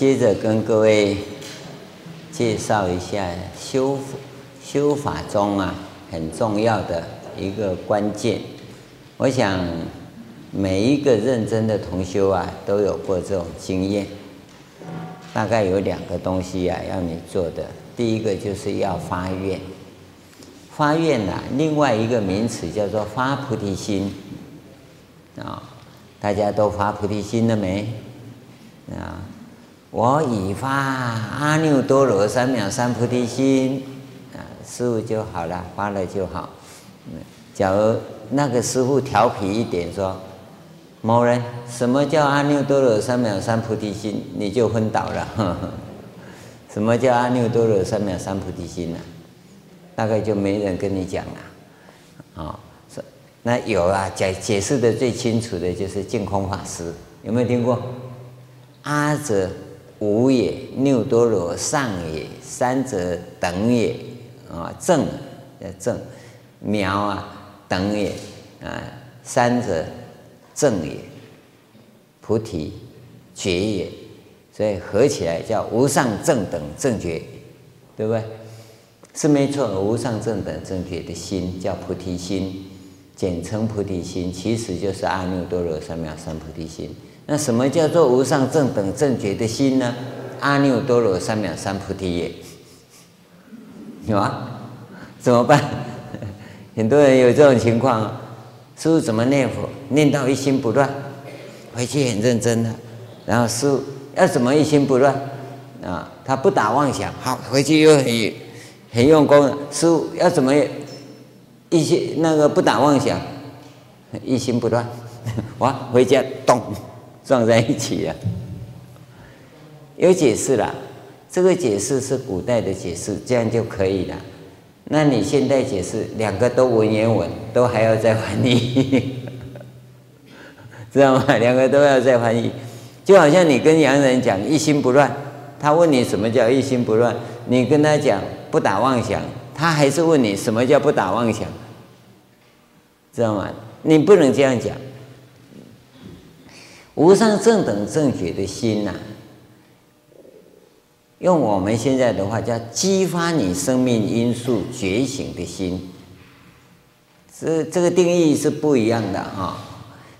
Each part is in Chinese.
接着跟各位介绍一下修修法中啊很重要的一个关键。我想每一个认真的同修啊都有过这种经验。大概有两个东西啊要你做的，第一个就是要发愿。发愿呐、啊，另外一个名词叫做发菩提心啊。大家都发菩提心了没？啊，我已发阿耨多罗三藐三菩提心啊，师父就好了，发了就好。假如那个师父调皮一点说，某人什么叫阿耨多罗三藐三菩提心，你就昏倒了。呵呵，什么叫阿耨多罗三藐三菩提心呢、大概就没人跟你讲了，啊。那有啊，解解释的最清楚的就是净空法师，有没有听过？阿哲无也，六多罗上也，三者等也，啊，正，正，妙啊，等也，啊，三者正也，菩提觉也，所以合起来叫无上正等正觉，对不对？是没错，无上正等正觉的心叫菩提心。简称菩提心，其实就是阿耨多罗三藐三菩提心。那什么叫做无上正等正觉的心呢？阿耨多罗三藐三菩提也，有啊？怎么办？很多人有这种情况，师父怎么念佛？念到一心不乱，回去很认真的。然后师父要怎么一心不乱？啊，他不打妄想，好，回去又很很用功。师父要怎么？一心那个不打妄想，一心不乱，哇，回家咚撞在一起了。有解释了，这个解释是古代的解释，这样就可以了。那你现代解释，两个都文言文，都还要再翻译，知道吗？两个都要再翻译，就好像你跟洋人讲一心不乱，他问你什么叫一心不乱，你跟他讲不打妄想。他还是问你什么叫不打妄想，知道吗？你不能这样讲。无上正等正觉的心呐、用我们现在的话叫激发你生命因素觉醒的心，这这个定义是不一样的啊。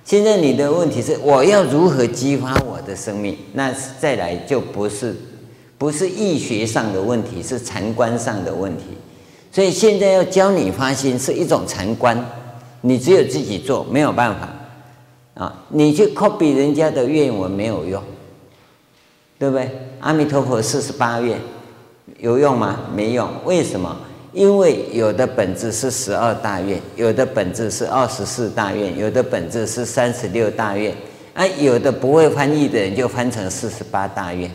现在你的问题是我要如何激发我的生命？那再来就不是不是易学上的问题，是禅观上的问题。所以现在要教你发心是一种禅观，你只有自己做没有办法啊！你去 copy 人家的愿文没有用，对不对？阿弥陀佛四十八愿有用吗？没用。为什么？因为有的本质是十二大愿，有的本质是二十四大愿，有的本质是三十六大愿，啊，有的不会翻译的人就翻成四十八大愿。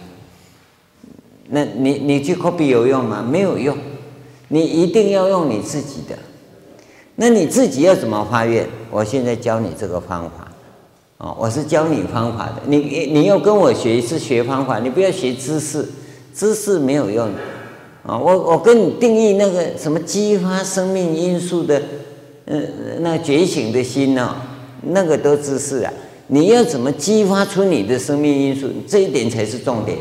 那你你去 copy 有用吗？没有用。你一定要用你自己的，那你自己要怎么发愿？我现在教你这个方法，哦，我是教你方法的。你你要跟我学是学方法，你不要学知识，知识没有用。啊，我我跟你定义那个什么激发生命因素的，呃，那觉醒的心呢？那个都知识啊。你要怎么激发出你的生命因素？这一点才是重点。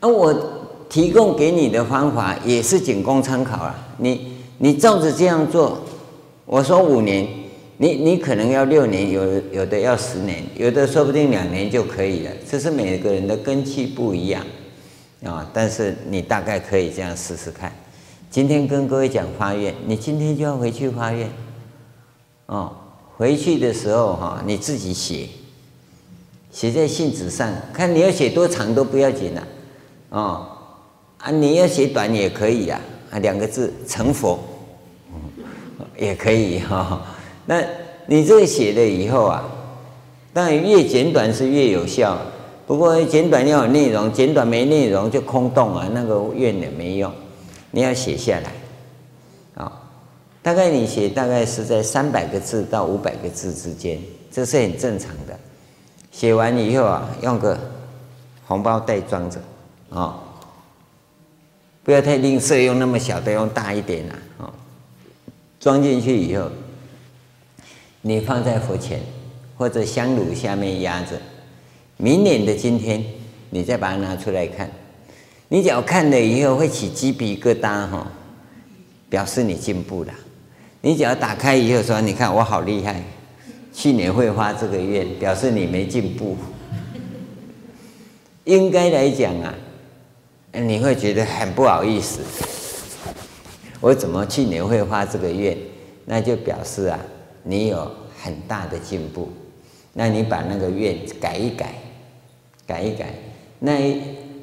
啊，我。提供给你的方法也是仅供参考了。你你照着这样做，我说五年，你你可能要六年，有有的要十年，有的说不定两年就可以了。这是每个人的根器不一样啊，但是你大概可以这样试试看。今天跟各位讲发愿，你今天就要回去发愿哦。回去的时候哈，你自己写，写在信纸上，看你要写多长都不要紧了哦。啊，你要写短也可以呀，啊，两个字成佛，嗯也可以哈。那你这个写了以后啊，当然越简短是越有效，不过简短要有内容，简短没内容就空洞啊，那个愿也没用。你要写下来，啊，大概你写大概是在三百个字到五百个字之间，这是很正常的。写完以后啊，用个红包袋装着，啊。不要太吝啬，用那么小的，用大一点啊！装进去以后，你放在佛前或者香炉下面压着，明年的今天，你再把它拿出来看，你只要看了以后会起鸡皮疙瘩哈，表示你进步了。你只要打开以后说，你看我好厉害，去年会发这个愿，表示你没进步。应该来讲啊，你会觉得很不好意思，我怎么去年会发这个愿？那就表示啊，你有很大的进步。那你把那个愿改一改，改一改。那一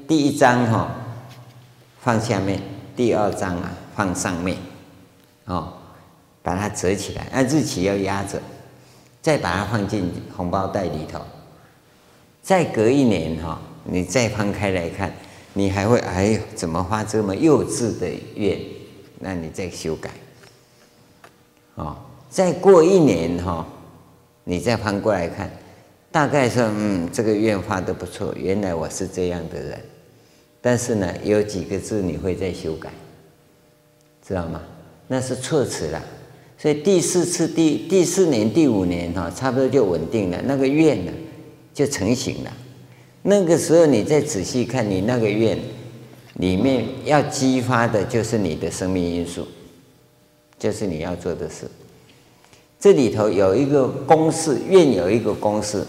第一张哈、哦、放下面，第二张啊放上面，哦，把它折起来，那日期要压着，再把它放进红包袋里头。再隔一年哈、哦，你再翻开来看，你还会哎呦，怎么发这么幼稚的愿？那你再修改。哦，再过一年哈、哦。你再翻过来看，大概说，嗯，这个愿发的不错，原来我是这样的人。但是呢，有几个字你会再修改，知道吗？那是措辞了。所以第四次、第第四年、第五年哈，差不多就稳定了，那个愿呢就成型了。那个时候你再仔细看你那个愿里面要激发的就是你的生命因素，就是你要做的事。这里头有一个公式，愿有一个公式，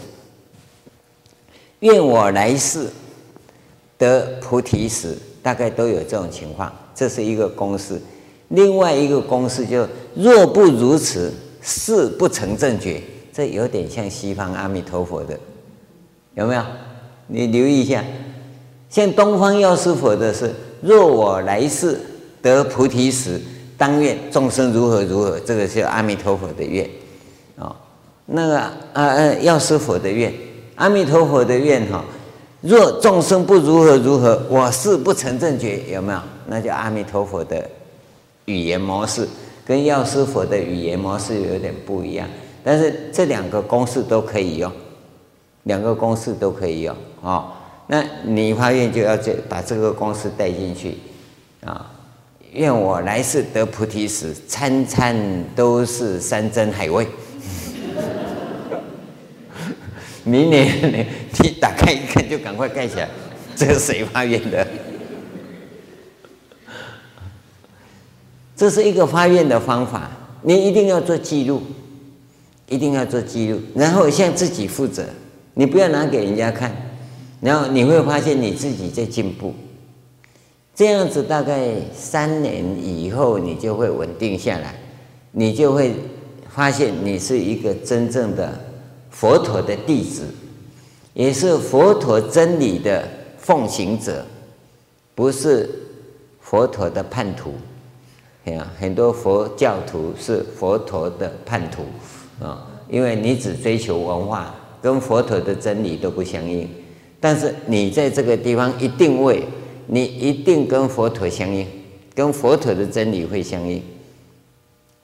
愿我来世得菩提时，大概都有这种情况，这是一个公式。另外一个公式就若不如此，誓不成正觉。这有点像西方阿弥陀佛的，有没有？你留意一下，像东方药师佛的是，若我来世得菩提时。当愿众生如何如何，这个是阿弥陀佛的愿，哦，那个啊啊药师佛的愿，阿弥陀佛的愿哈，若众生不如何如何，我誓不成正觉，有没有？那叫阿弥陀佛的语言模式，跟药师佛的语言模式有点不一样，但是这两个公式都可以用，两个公式都可以用哦。那你发愿就要这把这个公式带进去啊。愿我来世得菩提时，餐餐都是山珍海味。明年你 你打开一看，就赶快盖起来。这是谁发愿的？这是一个发愿的方法，你一定要做记录，一定要做记录，然后向自己负责。你不要拿给人家看，然后你会发现你自己在进步。这样子大概三年以后，你就会稳定下来，你就会发现你是一个真正的佛陀的弟子，也是佛陀真理的奉行者，不是佛陀的叛徒。很多佛教徒是佛陀的叛徒啊，因为你只追求文化，跟佛陀的真理都不相应。但是你在这个地方一定会。你一定跟佛陀相应，跟佛陀的真理会相应。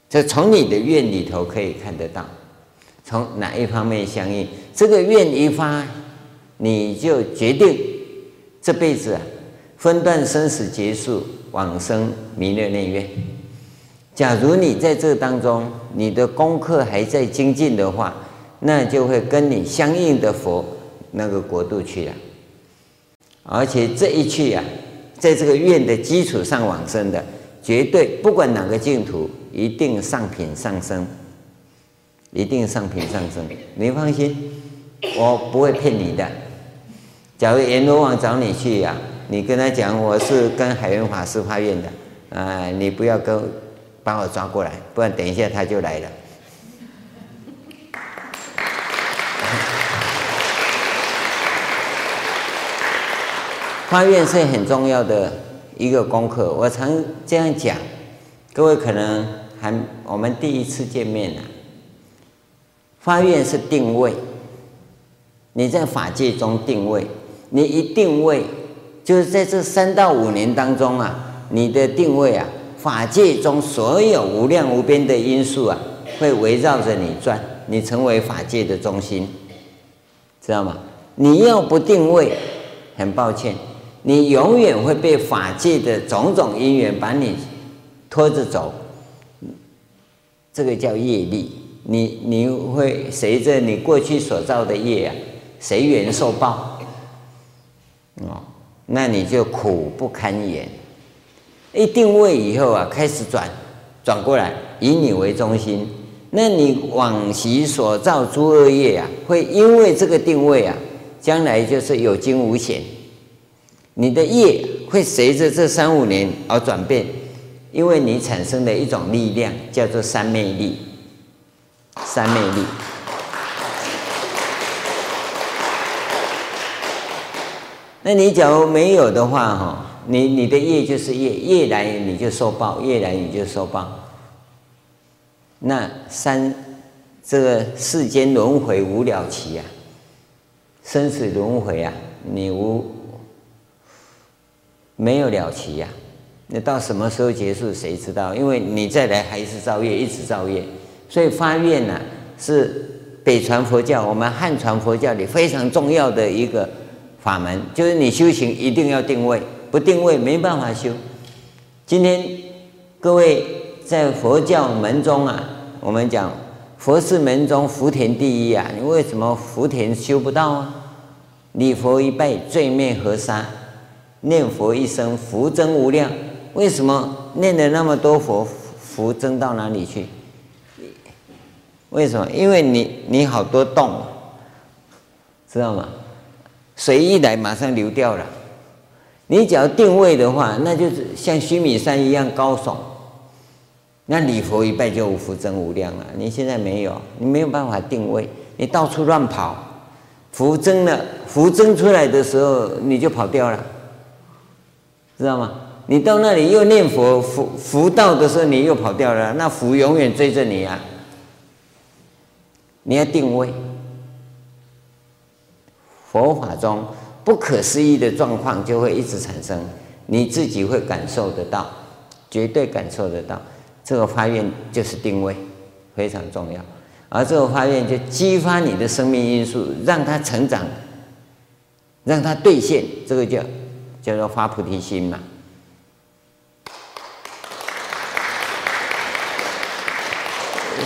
这从你的愿里头可以看得到，从哪一方面相应？这个愿一发，你就决定这辈子啊，分段生死结束，往生弥勒内院。假如你在这当中，你的功课还在精进的话，那就会跟你相应的佛那个国度去了。而且这一去呀、啊，在这个愿的基础上往生的，绝对不管哪个净土，一定上品上生，一定上品上生。你放心，我不会骗你的。假如阎罗王找你去呀、你跟他讲我是跟海云法师发愿的，啊、你不要跟把我抓过来，不然等一下他就来了。发愿是很重要的一个功课，我常这样讲，各位可能还我们第一次见面呢。发愿是定位，你在法界中定位，你一定位就是在这三到五年当中啊，你的定位啊，法界中所有无量无边的因素啊，会围绕着你转，你成为法界的中心，知道吗？你要不定位，很抱歉。你永远会被法界的种种因缘把你拖着走，这个叫业力。你你会随着你过去所造的业啊，随缘受报，哦，那你就苦不堪言。一定位以后啊，开始转转过来，以你为中心，那你往昔所造诸恶业啊，会因为这个定位啊，将来就是有惊无险。你的业会随着这三五年而转变，因为你产生的一种力量叫做三昧力，三昧力。那你假如没有的话，哈。你你的业就是业，业来你就受报，业来你就受报。那三这个世间轮回无了期啊，生死轮回啊，你无没有了期呀、啊？那到什么时候结束？谁知道？因为你再来还是造业，一直造业。所以发愿呢、是北传佛教、我们汉传佛教里非常重要的一个法门，就是你修行一定要定位。不定位没办法修。今天各位在佛教门中啊，我们讲佛是门中福田第一啊，你为什么福田修不到啊？礼佛一拜罪灭河沙，念佛一生福增无量。为什么念了那么多佛，福增到哪里去？为什么？因为你你好多洞，知道吗？水一来马上流掉了。你只要定位的话，那就是像须弥山一样高耸，那礼佛一拜就无福增无量了。你现在没有，你没有办法定位，你到处乱跑，福增了，福增出来的时候你就跑掉了，知道吗？你到那里又念佛，福福到的时候你又跑掉了，那福永远追着你啊！你要定位，佛法中。不可思议的状况就会一直产生，你自己会感受得到，绝对感受得到。这个发愿就是定位，非常重要。而这个发愿就激发你的生命因素，让它成长，让它兑现，这个叫叫做发菩提心嘛。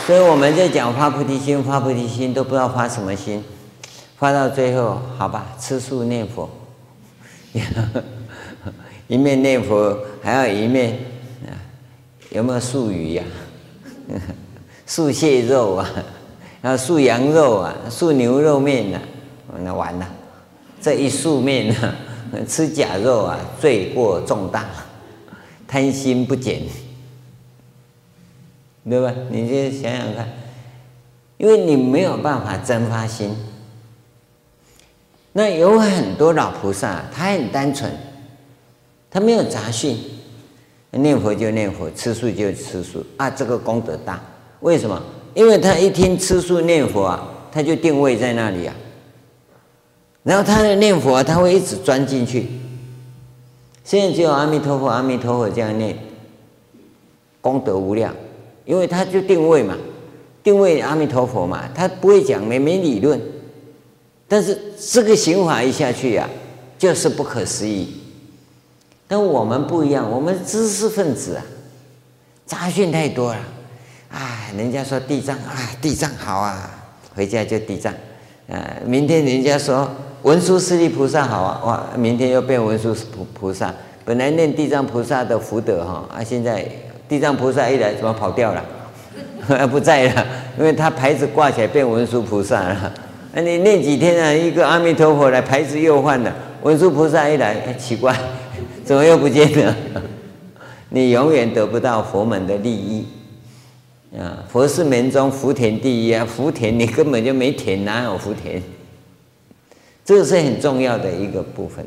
所以我们在讲发菩提心，发菩提心都不知道发什么心。发到最后，好吧，吃素念佛，一面念佛还要一面，有没有素鱼呀、素蟹肉啊，啊素羊肉啊，素牛肉面啊，那完了，这一素面啊，吃假肉啊，罪过重大，贪心不减，对吧？你就想想看，因为你没有办法真发心。那有很多老菩萨，他很单纯，他没有杂讯，念佛就念佛，吃素就吃素啊，这个功德大。为什么？因为他一听吃素念佛啊，他就定位在那里啊，然后他的念佛，他会一直钻进去。现在只有阿弥陀佛，阿弥陀佛这样念，功德无量，因为他就定位嘛，定位阿弥陀佛嘛，他不会讲没没理论。但是这个刑法一下去呀、啊，就是不可思议。但我们不一样，我们知识分子啊，杂讯太多了。啊，人家说地藏啊，地藏好啊，回家就地藏。啊，明天人家说文殊师利菩萨好啊，哇，明天又变文殊菩菩萨。本来念地藏菩萨的福德哈，啊，现在地藏菩萨一来怎么跑掉了？不在了，因为他牌子挂起来变文殊菩萨了。那你念几天啊？一个阿弥陀佛来，牌子又换了。文殊菩萨一来，哎，奇怪，怎么又不见了？你永远得不到佛门的利益啊！佛是门中福田第一啊，福田你根本就没田，哪有福田？这个是很重要的一个部分。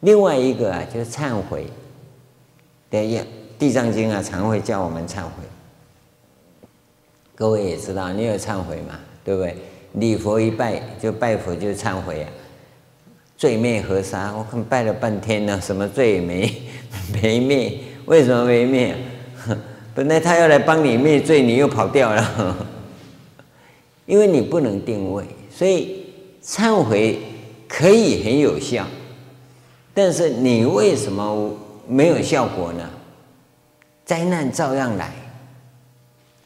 另外一个啊，就是忏悔。对呀，《地藏经》啊，常会叫我们忏悔。各位也知道，你有忏悔嘛？对不对？礼佛一拜就拜佛就忏悔啊，罪灭河沙。我看拜了半天呢，什么罪也没 没灭？为什么没灭？本来他要来帮你灭罪，你又跑掉了。因为你不能定位，所以忏悔可以很有效，但是你为什么没有效果呢？灾难照样来，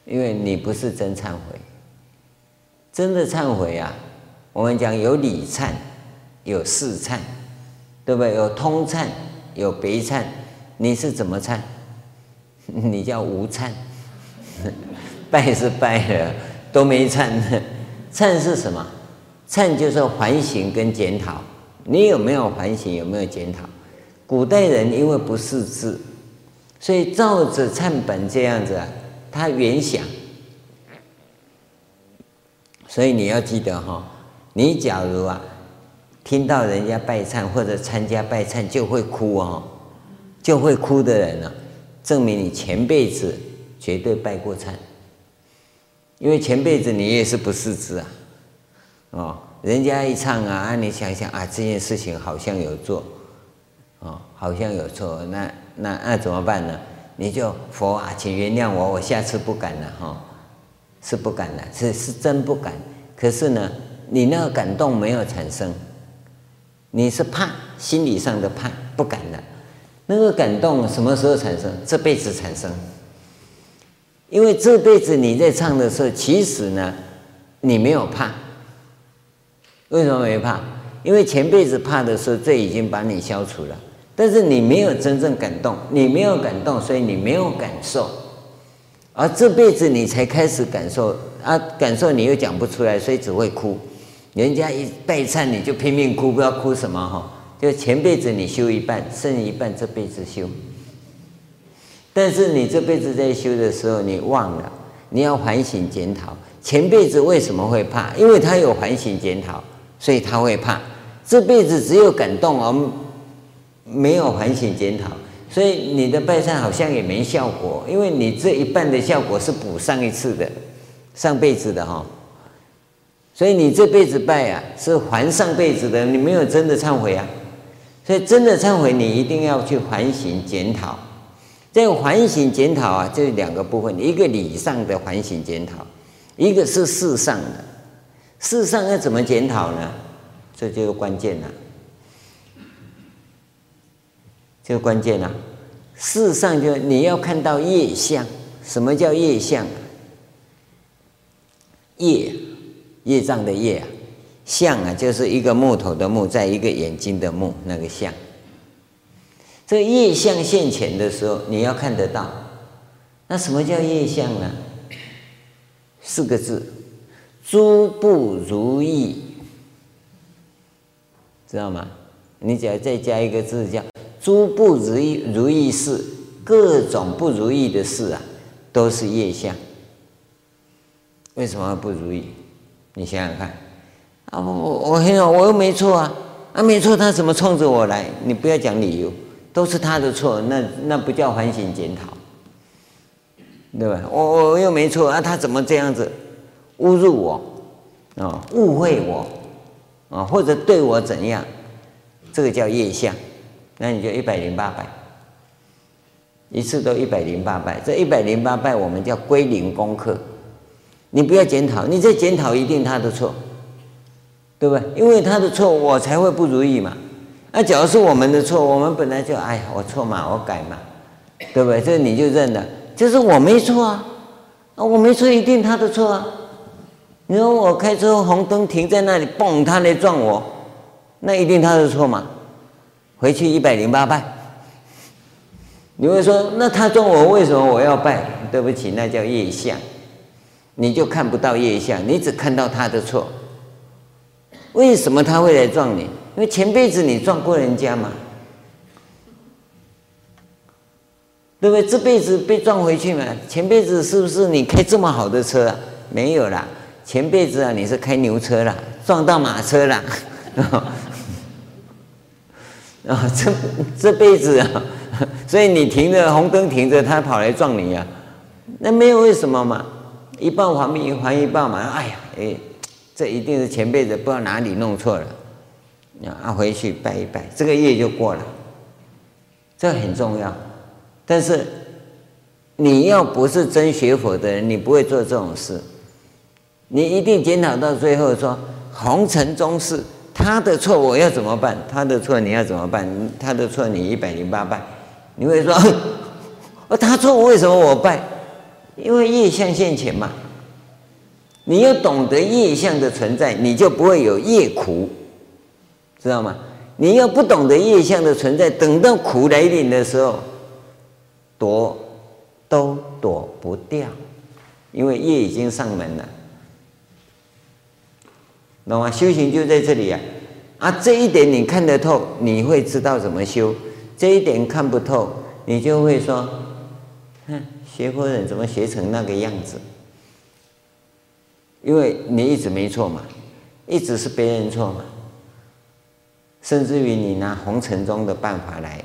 因为你不是真忏悔。真的忏悔啊，我们讲有理忏，有事忏，对不对？有通忏，有别忏。你是怎么忏？你叫无忏。拜是拜了，都没忏。忏是什么？忏就是反省跟检讨。你有没有反省？有没有检讨？古代人因为不识字，所以照着忏本这样子，他原想。所以你要记得哈，你假如啊听到人家拜忏或者参加拜忏就会哭哦，就会哭的人呢，证明你前辈子绝对拜过忏，因为前辈子你也是不识字啊，哦，人家一唱啊，啊你想想啊，这件事情好像有做，哦，好像有错，那那那怎么办呢？你就佛啊，请原谅我，我下次不敢了哈。是不敢了，是是真不敢。可是呢，你那个感动没有产生，你是怕，心理上的怕，不敢了。那个感动什么时候产生？这辈子产生。因为这辈子你在唱的时候，其实呢，你没有怕。为什么没怕？因为前辈子怕的时候，这已经把你消除了。但是你没有真正感动，你没有感动，所以你没有感受。而这辈子你才开始感受啊，感受你又讲不出来，所以只会哭。人家一拜忏你就拼命哭，不知道哭什么哈。就前辈子你修一半，剩一半这辈子修。但是你这辈子在修的时候，你忘了你要反省检讨。前辈子为什么会怕？因为他有反省检讨，所以他会怕。这辈子只有感动而没有反省检讨。所以你的拜忏好像也没效果，因为你这一半的效果是补上一次的，上辈子的哈。所以你这辈子拜啊，是还上辈子的，你没有真的忏悔啊。所以真的忏悔，你一定要去反省检讨。这个反省检讨啊，这两个部分，一个理上的反省检讨，一个是事上的。事上要怎么检讨呢？这就是关键了。这个关键了，事实上就你要看到业相。什么叫业相？业，业障的业啊，相啊，就是一个木头的木，在一个眼睛的目，那个相。这业相现前的时候，你要看得到。那什么叫业相呢？四个字：诸不如意，知道吗？你只要再加一个字叫。诸不如意如意事，各种不如意的事啊，都是业相。为什么不如意？你想想看。啊，我我我我又没错啊，啊没错，他怎么冲着我来？你不要讲理由，都是他的错，那那不叫反省检讨，对吧？我我又没错啊，他怎么这样子侮辱我啊，误会我啊，或者对我怎样？这个叫业相。那你就一百零八拜，一次都一百零八拜。这一百零八拜，我们叫归零功课。你不要检讨，你这检讨一定他的错，对不对？因为他的错，我才会不如意嘛。那假如是我们的错，我们本来就哎呀，我错嘛，我改嘛，对不对？这你就认了，就是我没错啊，啊，我没错，一定他的错啊。你说我开车红灯停在那里，嘣，他来撞我，那一定他的错嘛。回去一百零八拜，你会说，那他撞我，为什么我要拜？对不起，那叫业相，你就看不到业相，你只看到他的错。为什么他会来撞你？因为前辈子你撞过人家嘛，对不对？这辈子被撞回去嘛？前辈子是不是你开这么好的车啊？没有啦，前辈子啊你是开牛车啦，撞到马车啦。啊，这这辈子啊，所以你停着红灯停着，他跑来撞你、啊？那没有为什么嘛？一报还一还一报嘛。哎呀，哎，这一定是前辈子不知道哪里弄错了，啊，回去拜一拜，这个业就过了。这很重要。但是你要不是真学佛的人，你不会做这种事。你一定检讨到最后说红尘中事。他的错我要怎么办？他的错你要怎么办？他的错你一百零八拜，你会说，他错为什么我拜？因为业相现前嘛，你要懂得业相的存在，你就不会有业苦，知道吗？你要不懂得业相的存在，等到苦来临的时候，躲都躲不掉，因为业已经上门了，懂吗？修行就在这里啊！啊，这一点你看得透，你会知道怎么修；这一点看不透，你就会说：“哼，学佛人怎么学成那个样子？”因为你一直没错嘛，一直是别人错嘛，甚至于你拿红尘中的办法来，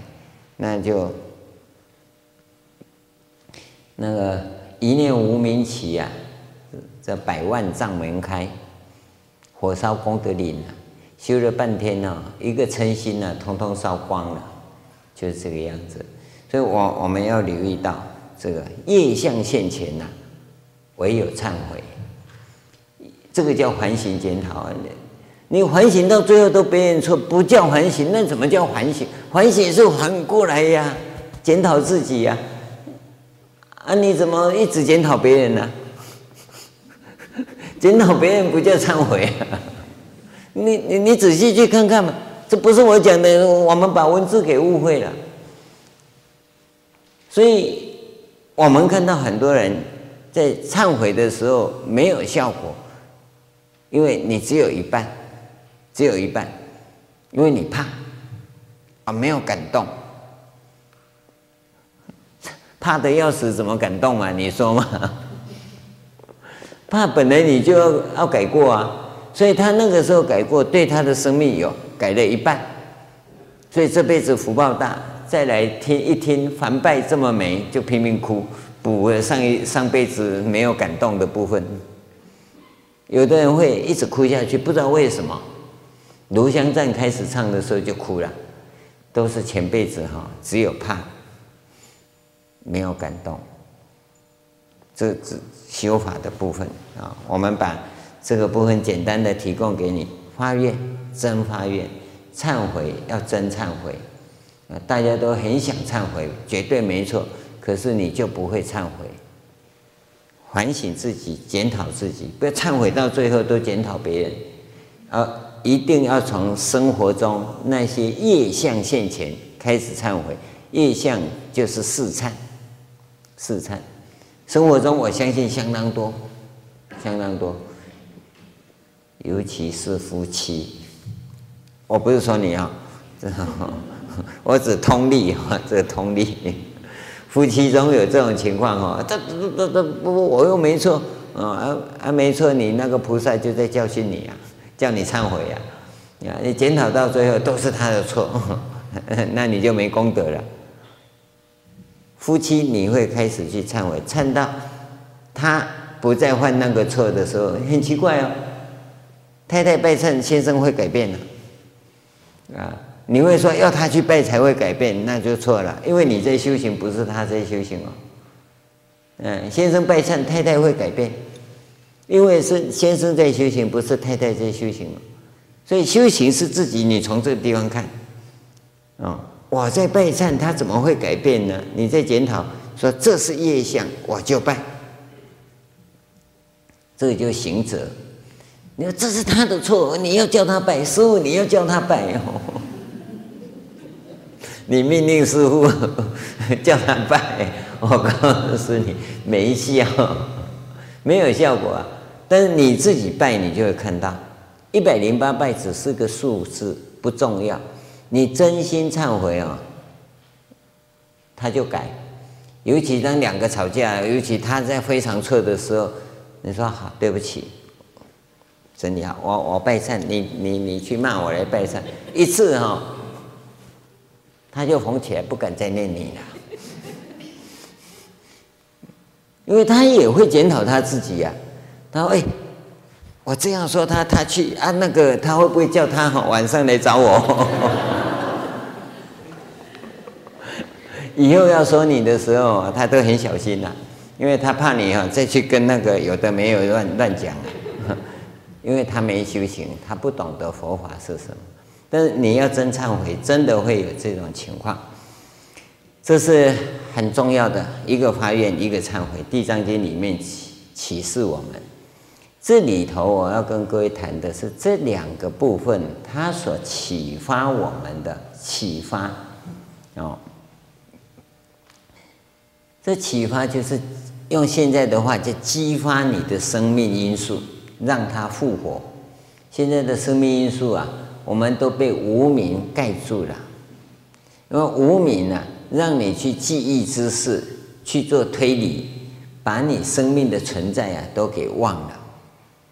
那就那个一念无明起呀，这百万障门开，火烧功德林啊！修了半天呢，一个嗔心呢，通通烧光了，就是这个样子。所以我我们要留意到，这个业相现前呐，唯有忏悔，这个叫反省检讨。你你反省到最后都别人错，不叫反省，那怎么叫反省？反省是反过来呀，检讨自己呀。啊，你怎么一直检讨别人呢？见到别人不叫忏悔。你你你仔细去看看嘛，这不是我讲的，我们把文字给误会了。所以，我们看到很多人在忏悔的时候没有效果，因为你只有一半，只有一半，因为你怕啊，没有感动，怕的要死，怎么感动啊？你说嘛？怕本来你就要要改过啊。所以他那个时候改过，对他的生命有改了一半，所以这辈子福报大，再来听一听梵呗这么美，就拼命哭，补了上一上辈子没有感动的部分。有的人会一直哭下去，不知道为什么。炉香赞开始唱的时候就哭了，都是前辈子哈，只有怕，没有感动。这是修法的部分啊，我们把。这个部分简单的提供给你，发愿真发愿，忏悔要真忏悔，啊，大家都很想忏悔，绝对没错，可是你就不会忏悔，反省自己，检讨自己，不要忏悔到最后都检讨别人，而一定要从生活中那些业相现前开始忏悔，业相就是四忏，四忏，生活中我相信相当多，相当多。尤其是夫妻，我不是说你 啊，我只通例哈，这个通例，夫妻中有这种情况哈，这这这这不不，我又没错啊啊没错，你那个菩萨就在教训你呀，叫你忏悔呀，啊你检讨到最后都是他的错，那你就没功德了。夫妻你会开始去忏悔，忏到他不再犯那个错的时候，很奇怪哦。太太拜忏，先生会改变的，啊，你会说要他去拜才会改变，那就错了，因为你在修行，不是他在修行哦。嗯，先生拜忏，太太会改变，因为是先生在修行，不是太太在修行，所以修行是自己，你从这个地方看，啊，我在拜忏，他怎么会改变呢？你在检讨，说这是业相，我就拜，这就是行者。你说这是他的错，你要叫他拜师父，你要叫他拜哦。你命令师父 叫他拜，我告诉你没效，没有效果啊。但是你自己拜，你就会看到一百零八拜只是个数字，不重要。你真心忏悔哦，他就改。尤其当两个吵架，尤其他在非常错的时候，你说好，对不起。真的好，我我拜忏，你你你去骂我来拜忏一次哈、哦，他就红起来，不敢再念你了，因为他也会检讨他自己呀、他说：“哎，我这样说他，他去啊，那个他会不会叫他晚上来找我？以后要说你的时候，他都很小心呐、因为他怕你哈再去跟那个有的没有乱乱讲啊。”因为他没修行，他不懂得佛法是什么。但是你要真忏悔，真的会有这种情况。这是很重要的一个发愿，一个忏悔。《地藏经》里面启启示我们，这里头我要跟各位谈的是这两个部分，它所启发我们的启发哦。这启发就是用现在的话，就激发你的生命因素，让它复活。现在的生命因素啊，我们都被无名盖住了，因为无名啊，让你去记忆知识，去做推理，把你生命的存在啊都给忘了。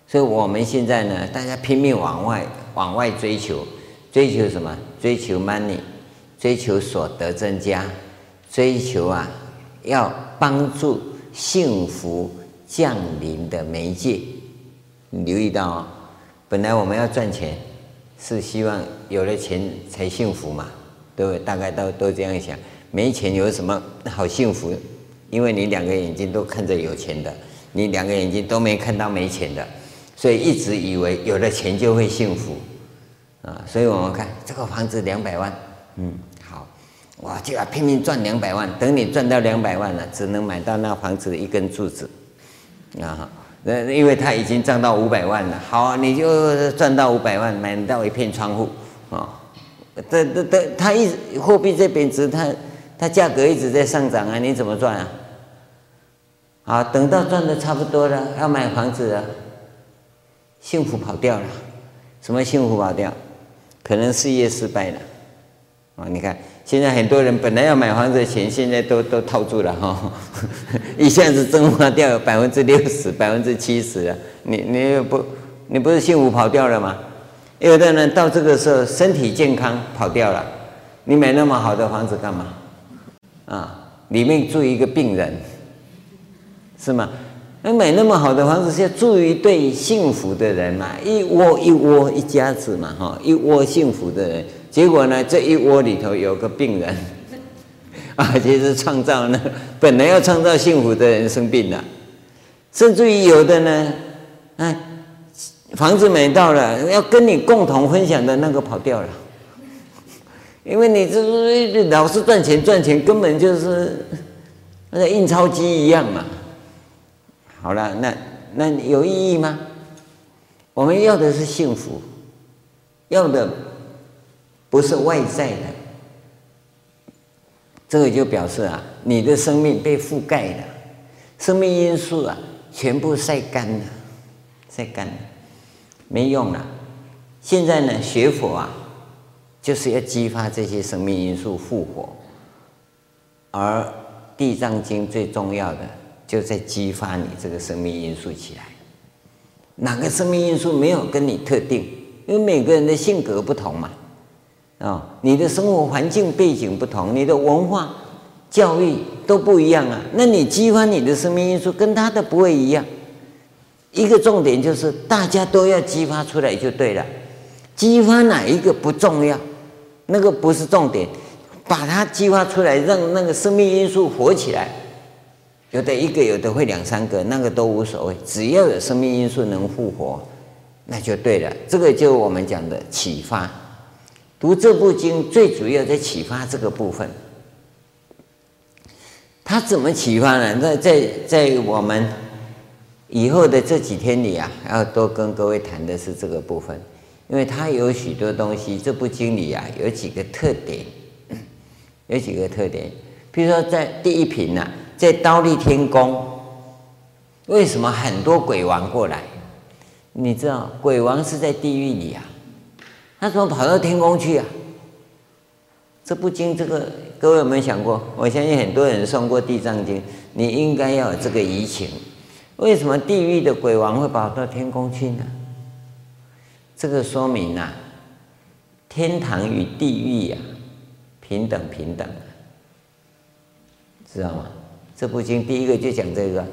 所以我们现在呢，大家拼命往外往外追求，追求什么？追求 money，追求所得增加，追求啊。要帮助幸福降临的媒介，你留意到哦，本来我们要赚钱，是希望有了钱才幸福嘛，对不对？大概都都这样想，没钱有什么好幸福？因为你两个眼睛都看着有钱的，你两个眼睛都没看到没钱的，所以一直以为有了钱就会幸福啊。所以我们看这个房子两百万，嗯。哇，就要拼命赚两百万，等你赚到两百万了，只能买到那房子的一根柱子，啊，那因为他已经涨到五百万了，好，你就赚到五百万，买到一片窗户，啊，这这这，他一货币在贬值，它它价格一直在上涨啊，你怎么赚啊？啊，等到赚的差不多了，要买房子了，幸福跑掉了，什么幸福跑掉？可能事业失败了，啊，你看。现在很多人本来要买房子的钱，现在都都套住了哈，一下子蒸发掉百分之六十、百分之七十了。你你不你不是幸福跑掉了吗？有的人到这个时候身体健康跑掉了，你买那么好的房子干嘛？啊，里面住一个病人，是吗？那买那么好的房子是要住一对幸福的人嘛，一窝一窝一家子嘛，哈，一窝幸福的人。结果呢，这一窝里头有个病人，啊，其实创造呢，本来要创造幸福的人生病了，甚至于有的呢，哎，房子买到了，要跟你共同分享的那个跑掉了，因为你这是老是赚钱赚钱，根本就是那个印钞机一样嘛。好了，那那有意义吗？我们要的是幸福，要的。不是外在的，这个就表示啊，你的生命被覆盖了，生命因素啊，全部晒干了，晒干了，没用了。现在呢，学佛啊，就是要激发这些生命因素复活，而《地藏经》最重要的，就在激发你这个生命因素起来。哪个生命因素没有跟你特定？因为每个人的性格不同嘛。啊、你的生活环境背景不同，你的文化教育都不一样啊。那你激发你的生命因素跟他的不会一样。一个重点就是大家都要激发出来就对了，激发哪一个不重要，那个不是重点，把它激发出来，让那个生命因素活起来。有的一个，有的会两三个，那个都无所谓，只要有生命因素能复活，那就对了。这个就是我们讲的启发。读这部经最主要在启发这个部分，它怎么启发呢？在在在我们以后的这几天里啊，要多跟各位谈的是这个部分，因为它有许多东西。这部经里啊，有几个特点，有几个特点。比如说，在第一品呢、啊，在刀利天宫，为什么很多鬼王过来？你知道，鬼王是在地狱里啊。他怎么跑到天宫去啊？这部经，这个各位有没有想过？我相信很多人诵过《地藏经》，你应该要有这个疑情：为什么地狱的鬼王会跑到天宫去呢？这个说明啊，天堂与地狱呀、啊，平等平等，知道吗？这部经第一个就讲这个，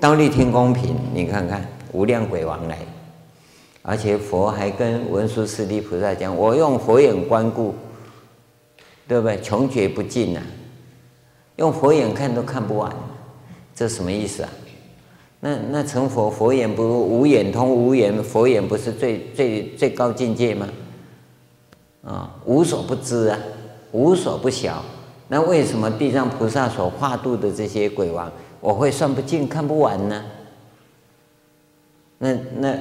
忉利天宫平，你看看无量鬼王来。而且佛还跟文殊师利菩萨讲：“我用佛眼观顾，对不对？穷绝不尽呐、啊，用佛眼看都看不完，这什么意思啊？那那成佛佛眼不无眼通无眼，佛眼不是最最最高境界吗？啊，无所不知啊，无所不晓。那为什么地藏菩萨所化度的这些鬼王，我会算不尽看不完呢？”那那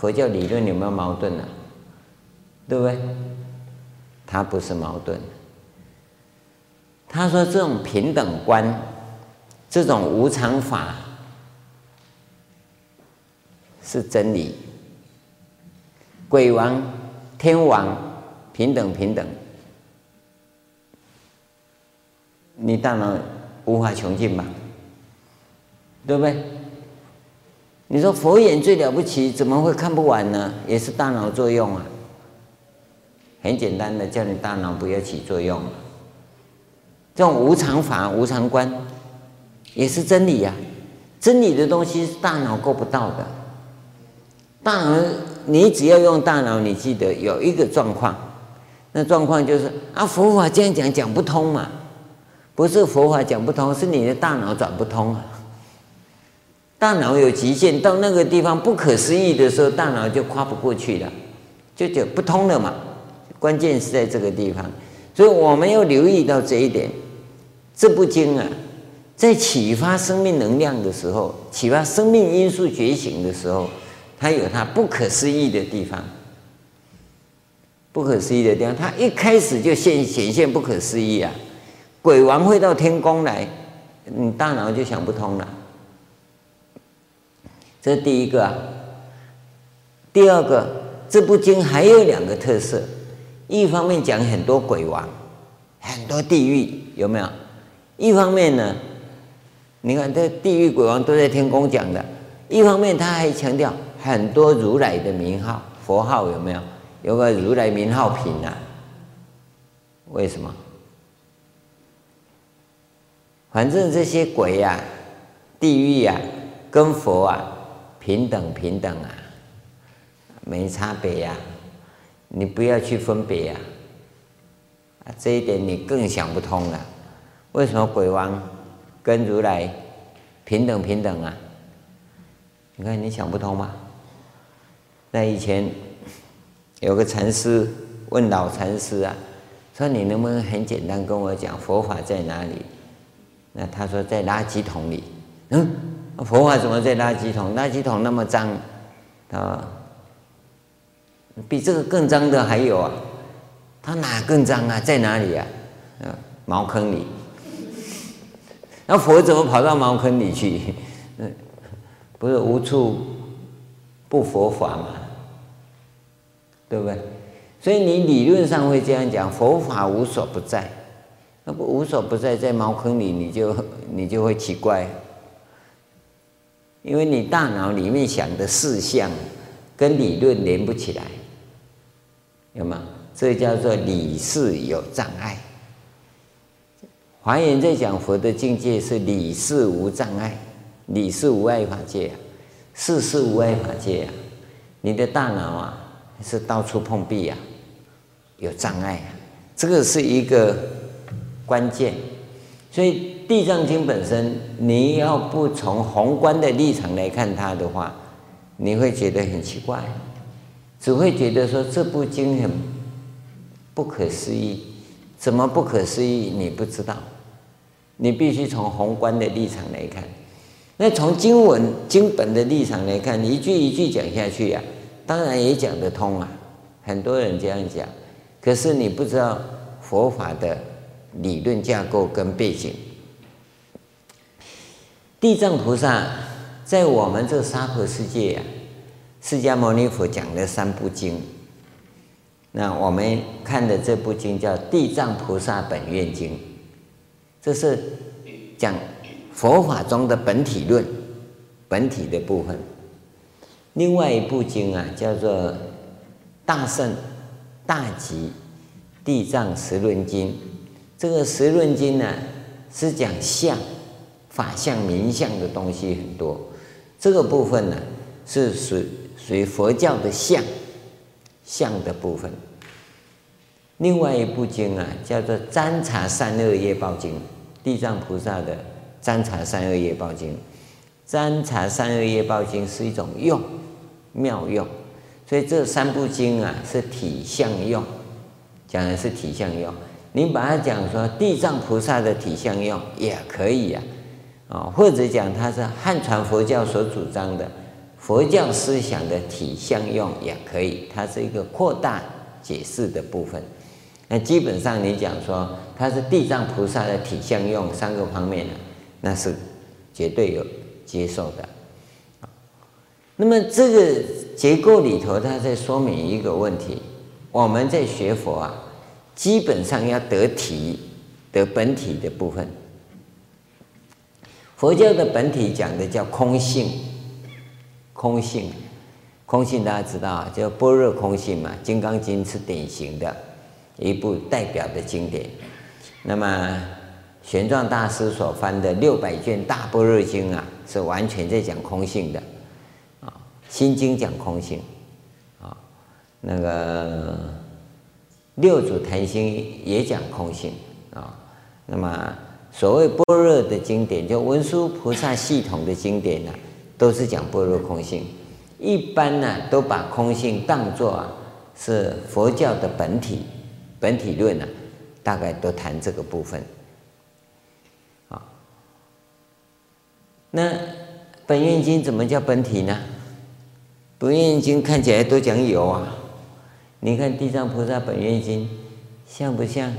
佛教理论有没有矛盾呢、啊？对不对？它不是矛盾。他说这种平等观，这种无常法是真理。鬼王、天王平等平等，你大脑无法穷尽吧？对不对？你说佛眼最了不起，怎么会看不完呢？也是大脑作用啊。很简单的，叫你大脑不要起作用。这种无常法、无常观，也是真理呀、啊。真理的东西是大脑够不到的。大脑，你只要用大脑，你记得有一个状况，那状况就是啊，佛法这样讲讲不通嘛。不是佛法讲不通，是你的大脑转不通啊。大脑有极限，到那个地方不可思议的时候，大脑就跨不过去了，就就不通了嘛。关键是在这个地方，所以我们要留意到这一点。这部经啊，在启发生命能量的时候，启发生命因素觉醒的时候，它有它不可思议的地方。不可思议的地方，它一开始就现显现不可思议啊！鬼王会到天宫来，你大脑就想不通了。这是第一个啊。第二个，这部经还有两个特色，一方面讲很多鬼王，很多地狱，有没有？一方面呢，你看这地狱鬼王都在天宫讲的；一方面他还强调很多如来的名号、佛号，有没有？有个如来名号品啊？为什么？反正这些鬼呀、地狱呀、跟佛啊平等平等啊，没差别呀、啊。你不要去分别呀，啊，这一点你更想不通了。为什么鬼王跟如来平等平等啊？你看你想不通吗？那以前有个禅师问老禅师啊，说你能不能很简单跟我讲佛法在哪里？那他说在垃圾桶里。嗯，佛法怎么在垃圾桶？垃圾桶那么脏啊，比这个更脏的还有啊，他哪更脏啊？在哪里啊？啊，茅坑里。那佛怎么跑到茅坑里去？嗯，不是无处不佛法吗？对不对？所以你理论上会这样讲，佛法无所不在。那不无所不在，在茅坑里你就你就会奇怪，因为你大脑里面想的事项跟理论连不起来，有吗？这叫做理事有障碍。华严在讲佛的境界是理事无障碍，理事无碍法界啊，事事无碍法界啊。你的大脑啊是到处碰壁啊，有障碍啊，这个是一个关键。所以《地藏经》本身，你要不从宏观的立场来看它的话，你会觉得很奇怪，只会觉得说这部经很不可思议。怎么不可思议？你不知道，你必须从宏观的立场来看。那从经文经本的立场来看，一句一句讲下去呀、啊，当然也讲得通啊。很多人这样讲，可是你不知道佛法的理论架构跟背景。地藏菩萨在我们这个娑婆世界呀、啊，释迦牟尼佛讲的三部经。那我们看的这部经叫《地藏菩萨本愿经》，这是讲佛法中的本体论、本体的部分。另外一部经啊，叫做《大圣大集地藏十轮经》。这个十轮经呢，是讲相、法相、名相的东西很多。这个部分呢，是属属于佛教的相。相的部分，另外一部经啊，叫做《占察三恶业报经》，地藏菩萨的《占察三恶业报经》。《占察三恶业报经》是一种用妙用，所以这三部经啊是体相用，讲的是体相用。你把它讲说地藏菩萨的体相用也可以啊，啊，或者讲它是汉传佛教所主张的佛教思想的体相用也可以，它是一个扩大解释的部分。那基本上你讲说它是地藏菩萨的体相用三个方面的，那是绝对有接受的。那么这个结构里头，它在说明一个问题：我们在学佛啊，基本上要得体、得本体的部分。佛教的本体讲的叫空性，空性，空性大家知道啊，叫般若空性嘛，《金刚经》是典型的一部代表的经典。那么玄奘大师所翻的六百卷大般若经啊，是完全在讲空性的啊，《心经》讲空性啊，那个六祖坛经也讲空性啊，那么。所谓般若的经典，就文殊菩萨系统的经典呢、都是讲般若空性。一般呢、都把空性当作啊是佛教的本体，本体论呢、啊，大概都谈这个部分。啊，那本愿经怎么叫本体呢？本愿经看起来都讲有啊，你看地藏菩萨本愿经像不像？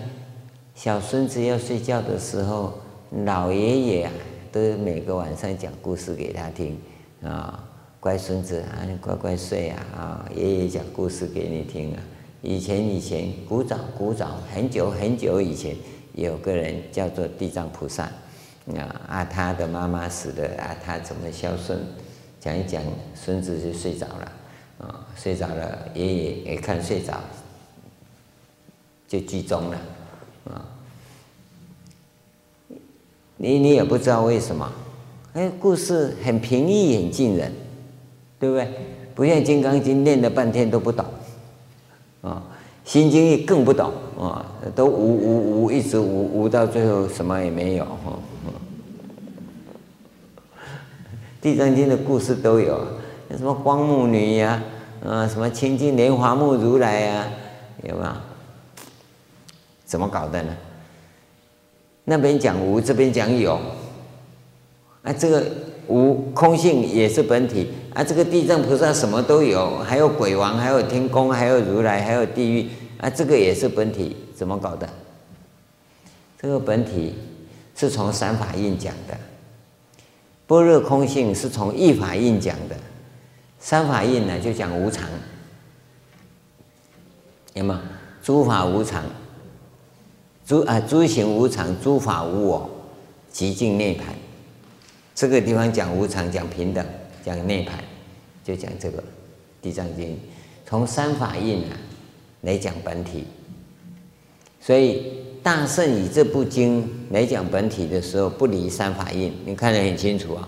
小孙子要睡觉的时候，老爷爷啊，都每个晚上讲故事给他听啊。乖孙子啊，乖乖睡啊啊！爷爷讲故事给你听啊。以前以前古早古早很久很久以前，有个人叫做地藏菩萨啊啊，他的妈妈死了啊，他怎么孝顺？讲一讲，孙子就睡着了啊，睡着了，爷爷也看睡着，就剧终了。啊，你你也不知道为什么，哎，故事很平易很近人，对不对？不像《金刚经》念了半天都不懂，啊，《心经》也更不懂啊，都无无无一直无无到最后什么也没有哈。《地藏经》的故事都有，什么光目女呀，啊，什么清净莲华目如来呀，有没有？怎么搞的呢？那边讲无，这边讲有，啊，这个无空性也是本体啊，这个地藏菩萨什么都有，还有鬼王，还有天宫，还有如来，还有地狱啊，这个也是本体，怎么搞的？这个本体是从三法印讲的，般若空性是从一法印讲的，三法印呢就讲无常，有吗？诸法无常。诸啊，诸行无常，诸法无我，寂静涅槃。这个地方讲无常，讲平等，讲涅槃，就讲这个《地藏经》，从三法印啊来讲本体。所以大圣以这部经来讲本体的时候，不离三法印，你看得很清楚啊。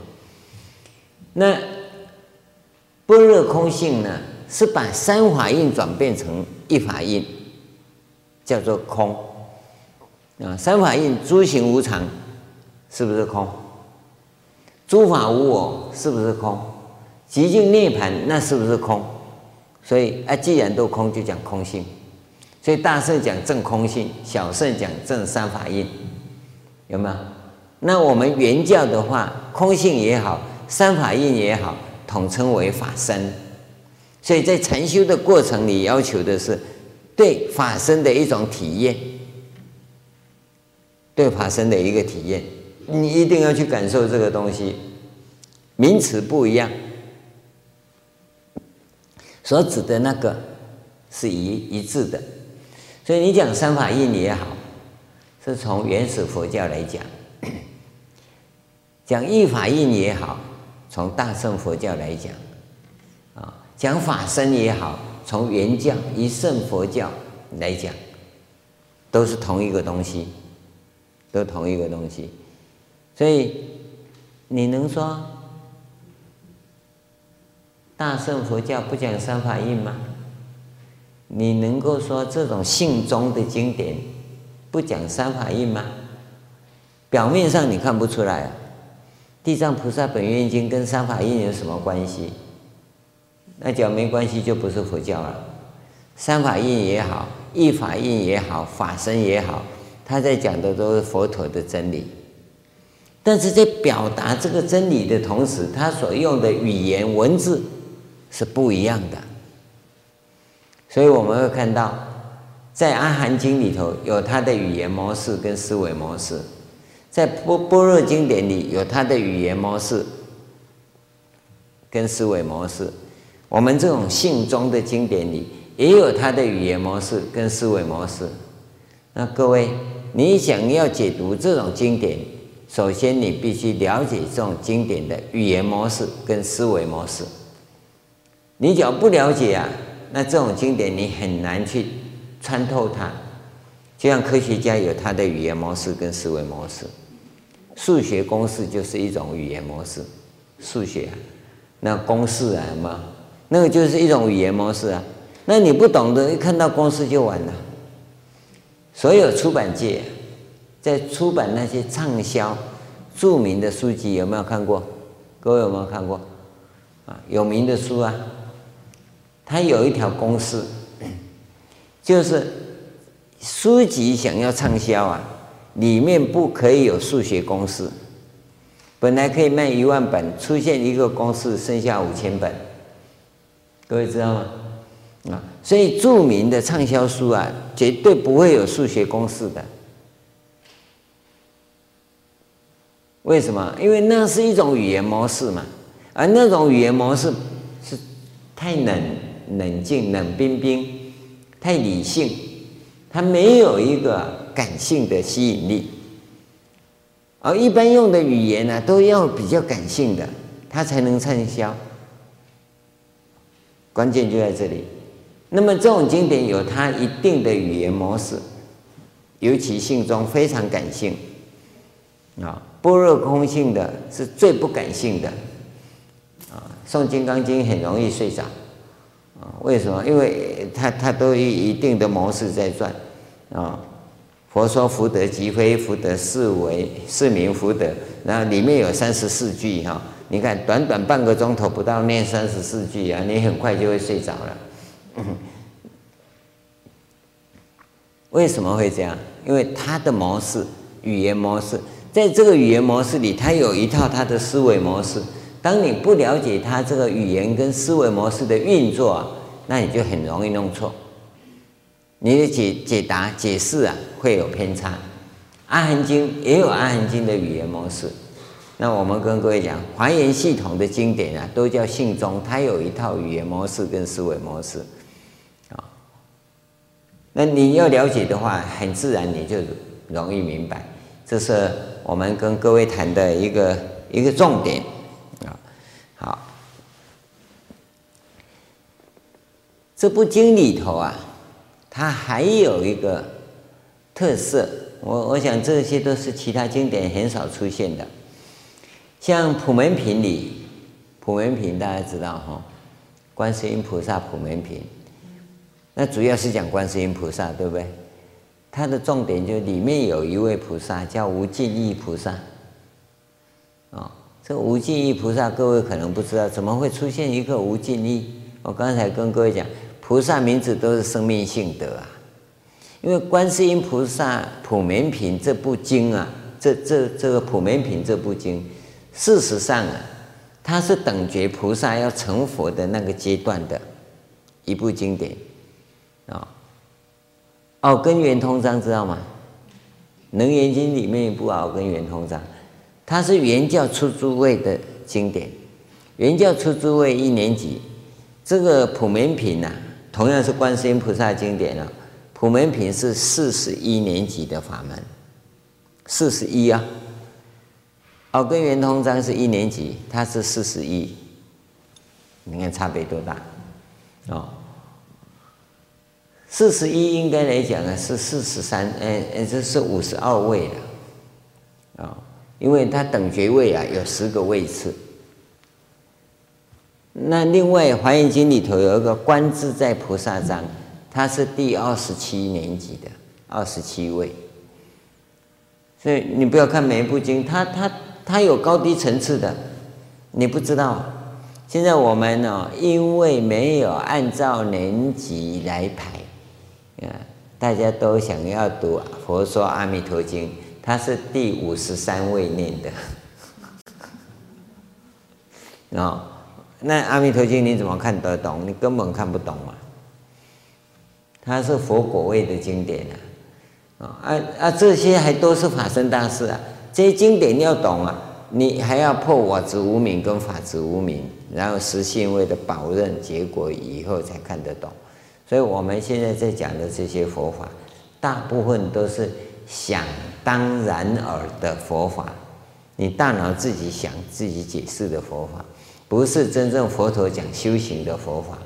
那般若空性呢，是把三法印转变成一法印，叫做空。啊，三法印诸行无常，是不是空？诸法无我，是不是空？寂静涅槃，那是不是空？所以啊，既然都空，就讲空性。所以大圣讲证空性，小圣讲证三法印，有没有？那我们原教的话，空性也好，三法印也好，统称为法身。所以在禅修的过程里，要求的是对法身的一种体验。对法身的一个体验，你一定要去感受这个东西。名词不一样，所指的那个是一一致的。所以你讲三法印也好，是从原始佛教来讲；讲一法印也好，从大乘佛教来讲；啊，讲法身也好，从原教一乘佛教来讲，都是同一个东西。都同一个东西，所以你能说大乘佛教不讲三法印吗？你能够说这种信宗的经典不讲三法印吗？表面上你看不出来啊，《地藏菩萨本愿经》跟三法印有什么关系？那讲没关系就不是佛教了。三法印也好，一法印也好，法身也好。他在讲的都是佛陀的真理，但是在表达这个真理的同时，他所用的语言文字是不一样的。所以我们会看到，在《阿含经》里头有他的语言模式跟思维模式，在般般若经典里有他的语言模式跟思维模式。我们这种信中的经典里也有他的语言模式跟思维模式。那各位，你想要解读这种经典，首先你必须了解这种经典的语言模式跟思维模式。你只要不了解啊，那这种经典你很难去穿透它。就像科学家有他的语言模式跟思维模式，数学公式就是一种语言模式。数学啊，那公式啊，什么？那个就是一种语言模式啊，那你不懂的，一看到公式就完了。所有出版界在出版那些畅销、著名的书籍，有没有看过？各位有没有看过？啊，有名的书啊，它有一条公式，就是书籍想要畅销啊，里面不可以有数学公式。本来可以卖一万本，出现一个公式，剩下五千本。各位知道吗？啊，所以著名的畅销书啊，绝对不会有数学公式的。为什么？因为那是一种语言模式嘛，而那种语言模式是太冷、冷静、冷冰冰，太理性，它没有一个感性的吸引力。而一般用的语言呢，都要比较感性的，它才能畅销。关键就在这里。那么这种经典有它一定的语言模式，尤其信中非常感性啊，般若空性的是最不感性的啊。诵《金刚经》很容易睡着啊？为什么？因为它它都以一定的模式在转啊。佛说福德即非福德，是为是名福德。然后里面有三十四句哈。你看，短短半个钟头不到，念三十四句啊，你很快就会睡着了。为什么会这样？因为他的模式，语言模式，在这个语言模式里，他有一套他的思维模式。当你不了解他这个语言跟思维模式的运作啊，那你就很容易弄错。你的解解答、解释啊，会有偏差。阿含经也有阿含经的语言模式。那我们跟各位讲，华严系统的经典啊，都叫信中，它有一套语言模式跟思维模式，那你要了解的话，很自然你就容易明白，这是我们跟各位谈的一个一个重点，啊，好，这部经里头啊，它还有一个特色，我我想这些都是其他经典很少出现的。像普门品里，普门品大家知道哈，观世音菩萨普门品，那主要是讲观世音菩萨，对不对？它的重点就里面有一位菩萨叫无尽意菩萨，啊，这无尽意菩萨各位可能不知道，怎么会出现一个无尽意？我刚才跟各位讲，菩萨名字都是生命性德啊，因为观世音菩萨普门品这部经啊，这这这个普门品这部经。事实上啊，它是等觉菩萨要成佛的那个阶段的一部经典。哦根圆通章知道吗？《楞严经》里面一部奥根圆通章，它是圆教初诸位的经典。圆教初诸位一年级，这个普门品呐，同样是观世音菩萨经典啊。普门品是四十一年级的法门，四十一啊。奥根圆通章是一年级，它是四十一，你看差别多大？哦，四十一应该来讲呢是四十三，哎哎，这是五十二位了，啊，因为它等爵位啊有十个位次。那另外《华严经》里头有一个观自在菩萨章，它是第二十七年级的二十七位。所以你不要看每一部经，它它。它有高低层次的，你不知道。现在我们呢，因为没有按照年级来排，大家都想要读《佛说阿弥陀经》，他是第五十三位念的。哦，那《阿弥陀经》你怎么看得懂？你根本看不懂嘛。它是佛果位的经典啊，啊啊，这些还都是法身大事啊。这些经典要懂啊，你还要破我执无明跟法执无明，然后实信位的宝刃结果以后才看得懂。所以我们现在在讲的这些佛法，大部分都是想当然耳的佛法，你大脑自己想自己解释的佛法，不是真正佛陀讲修行的佛法。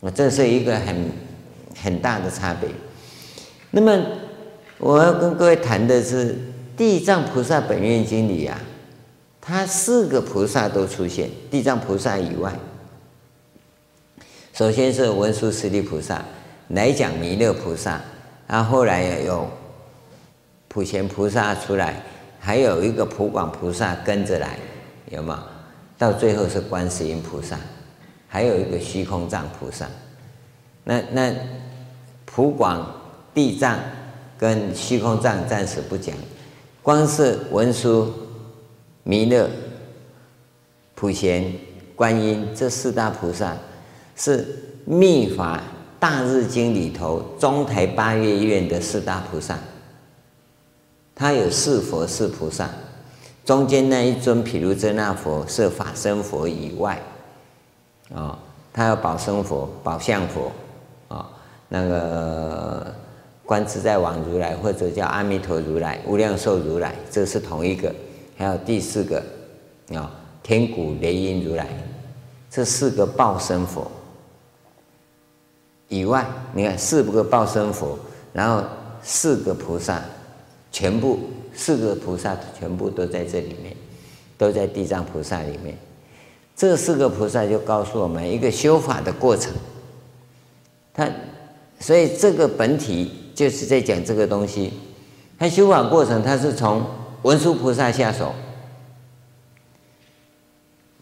那这是一个很很大的差别。那么我要跟各位谈的是《地藏菩萨本愿经》里啊，它四个菩萨都出现，地藏菩萨以外。首先是文殊师利菩萨来讲弥勒菩萨，然后后来有普贤菩萨出来，还有一个普广菩萨跟着来，有吗？到最后是观世音菩萨，还有一个虚空藏菩萨。那那普广、地藏跟虚空藏暂时不讲，光是文殊、弥勒、普贤、观音这四大菩萨。是密法大日经里头中台八月院的四大菩萨，他有四佛四菩萨，中间那一尊毗卢遮那佛是法身佛以外，啊，他有宝生佛、宝相佛，啊，那个观自在王如来或者叫阿弥陀如来、无量寿如来，这是同一个，还有第四个，啊，天鼓雷音如来，这四个报身佛。以外，你看四个报身佛，然后四个菩萨，全部四个菩萨全部都在这里面，都在地藏菩萨里面。这四个菩萨就告诉我们一个修法的过程。他所以这个本体就是在讲这个东西。他修法过程，他是从文殊菩萨下手，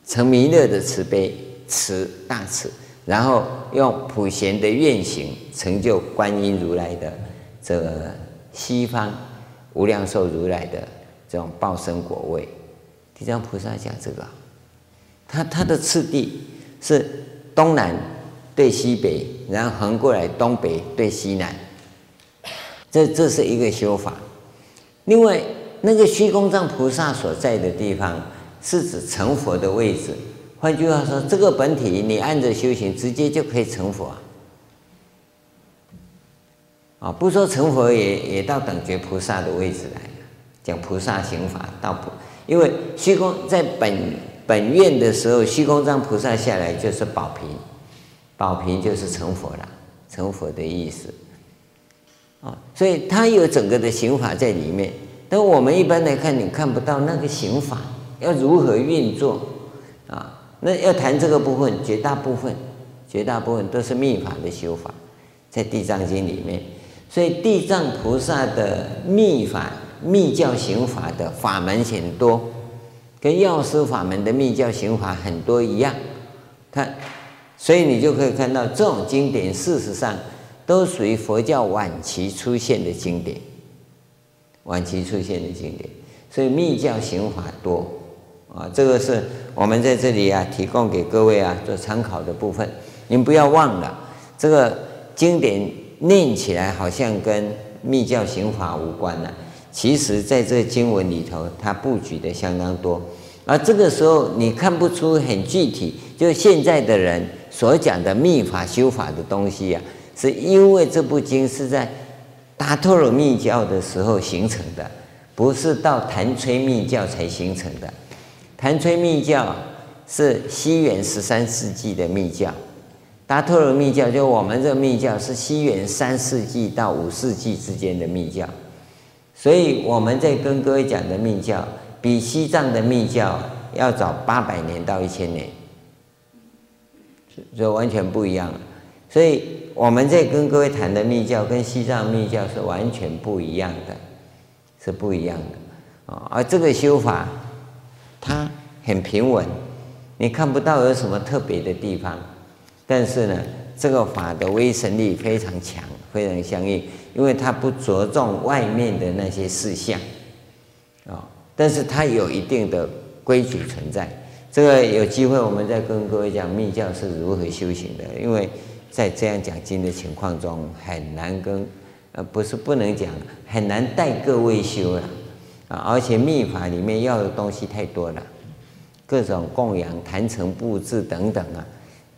成弥勒的慈悲慈大慈。然后用普贤的愿行成就观音如来的这个西方无量寿如来的这种报身果位，地藏菩萨讲这个，他他的次第是东南对西北，然后横过来东北对西南，这这是一个修法。另外那个虚空藏菩萨所在的地方，是指成佛的位置。换句话说，这个本体你按着修行，直接就可以成佛啊！啊，不说成佛也也到等觉菩萨的位置来了讲菩萨行法到普，因为虚空在本本愿的时候，虚空藏菩萨下来就是宝瓶，宝瓶就是成佛了，成佛的意思啊，所以它有整个的行法在里面。但我们一般来看，你看不到那个行法要如何运作。那要谈这个部分，绝大部分，绝大部分都是密法的修法，在《地藏经》里面。所以地藏菩萨的密法、密教行法的法门很多，跟药师法门的密教行法很多一样。他，所以你就可以看到，这种经典事实上都属于佛教晚期出现的经典，晚期出现的经典。所以密教行法多。啊，这个是我们在这里啊提供给各位啊做参考的部分。您不要忘了，这个经典念起来好像跟密教行法无关了，其实在这经文里头，它布局的相当多。而这个时候你看不出很具体，就现在的人所讲的密法修法的东西呀、啊，是因为这部经是在达陀罗密教的时候形成的，不是到谭吹密教才形成的。昙吹密教是西元十三世纪的密教，达陀罗密教就我们这个密教是西元三世纪到五世纪之间的密教，所以我们在跟各位讲的密教比西藏的密教要早八百年到一千年，就完全不一样了。所以我们在跟各位谈的密教跟西藏密教是完全不一样的，是不一样的啊。而这个修法。它很平稳，你看不到有什么特别的地方，但是呢，这个法的威神力非常强，非常相应，因为它不着重外面的那些事项，啊，但是它有一定的规矩存在。这个有机会我们再跟各位讲密教是如何修行的，因为在这样讲经的情况中很难跟呃不是不能讲，很难带各位修了啊，而且密法里面要的东西太多了，各种供养、坛城布置等等啊，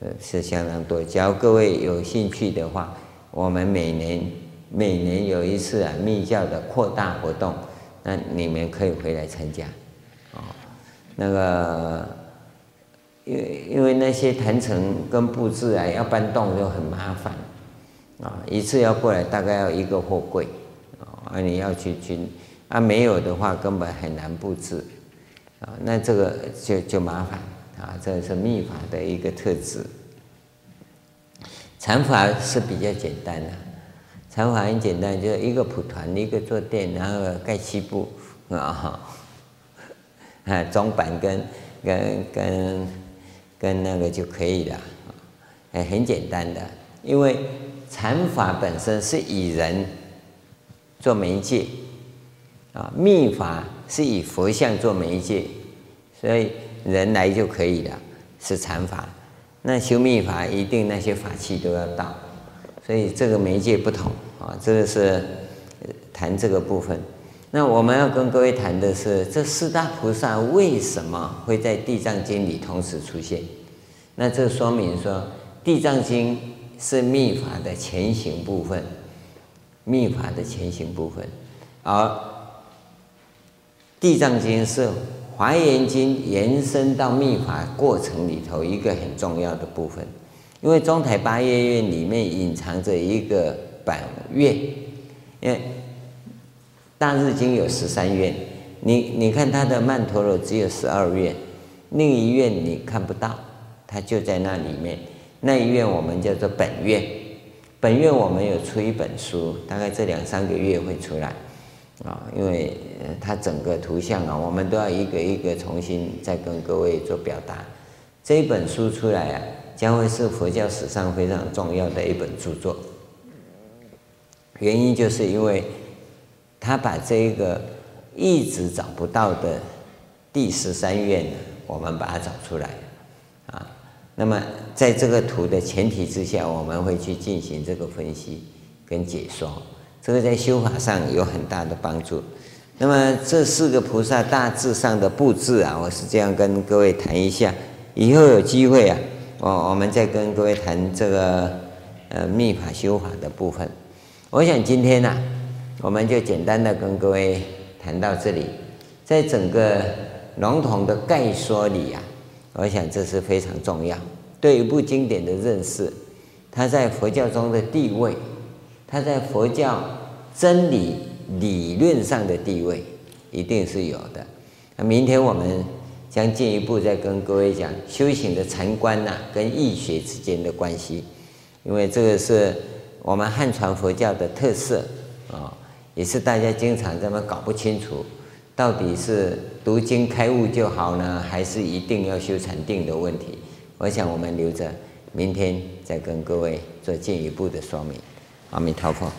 呃是相当多。假如各位有兴趣的话，我们每年每年有一次啊密教的扩大活动，那你们可以回来参加哦，那个。因为因为那些坛城跟布置啊，要搬动就很麻烦啊，一次要过来大概要一个货柜啊，你要去军啊，没有的话根本很难布置啊，那这个就就麻烦啊，这是密法的一个特质。禅法是比较简单的，禅法很简单，就是一个蒲团，一个坐垫，然后盖七布啊，啊，装板跟跟跟。跟那个就可以了，哎，很简单的，因为禅法本身是以人做媒介，啊，密法是以佛像做媒介，所以人来就可以了，是禅法。那修密法一定那些法器都要到，所以这个媒介不同啊，这个是谈这个部分。那我们要跟各位谈的是，这四大菩萨为什么会在《地藏经》里同时出现？那这说明说，《地藏经》是密法的前行部分，密法的前行部分，而《地藏经》是《华严经》延伸到密法过程里头一个很重要的部分。因为中台八月院里面隐藏着一个本愿，因为。大日经有十三愿，你你看它的曼陀罗只有十二愿，另一愿你看不到，它就在那里面。那一愿我们叫做本愿，本愿我们有出一本书，大概这两三个月会出来，啊，因为它整个图像啊，我们都要一个一个重新再跟各位做表达。这一本书出来啊，将会是佛教史上非常重要的一本著作，原因就是因为。他把这个一直找不到的第十三愿，我们把它找出来，啊，那么在这个图的前提之下，我们会去进行这个分析跟解说，这个在修法上有很大的帮助。那么这四个菩萨大致上的布置啊，我是这样跟各位谈一下，以后有机会啊，我我们再跟各位谈这个呃密法修法的部分。我想今天呢、我们就简单的跟各位谈到这里，在整个笼统的概说里、啊，我想这是非常重要，对一部经典的认识，它在佛教中的地位，它在佛教真理理论上的地位，一定是有的。那明天我们将进一步再跟各位讲修行的禅观呐，跟易学之间的关系，因为这个是我们汉传佛教的特色啊。也是大家经常这么搞不清楚，到底是读经开悟就好呢，还是一定要修禅定的问题？我想我们留着明天再跟各位做进一步的说明。阿弥陀佛。